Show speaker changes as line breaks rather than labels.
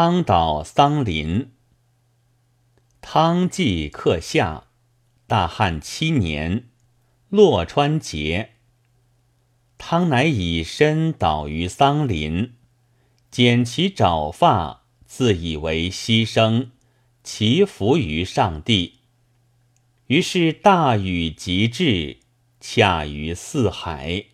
汤岛桑林。汤季克夏，大汉七年，洛川节。汤乃以身倒于桑林，剪其爪发，自以为牺牲，祈福于上帝。于是大雨即至，恰于四海。